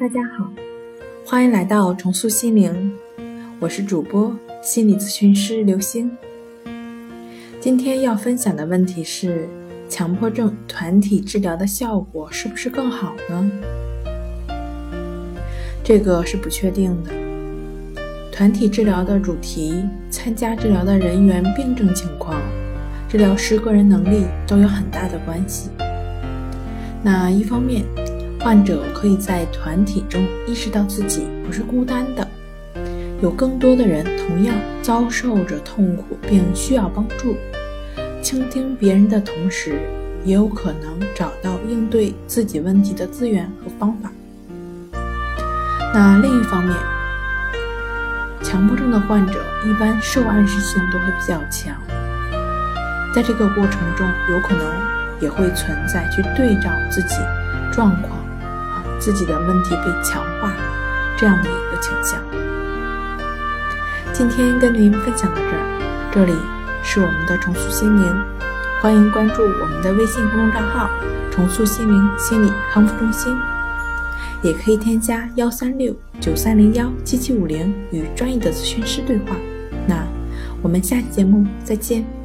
大家好，欢迎来到重塑心灵，我是主播心理咨询师刘星。今天要分享的问题是：强迫症团体治疗的效果是不是更好呢？这个是不确定的。团体治疗的主题、参加治疗的人员病症情况、治疗师个人能力都有很大的关系。那一方面，患者可以在团体中意识到自己不是孤单的，有更多的人同样遭受着痛苦并需要帮助。倾听别人的同时，也有可能找到应对自己问题的资源和方法。那另一方面，强迫症的患者一般受暗示性都会比较强，在这个过程中，有可能也会存在去对照自己状况。自己的问题被强化，这样的一个倾向。今天跟您分享到这儿，这里是我们的重塑心灵，欢迎关注我们的微信公众账号“重塑心灵心理康复中心”，也可以添加幺三六九三零幺七七五零与专业的咨询师对话。那我们下期节目再见。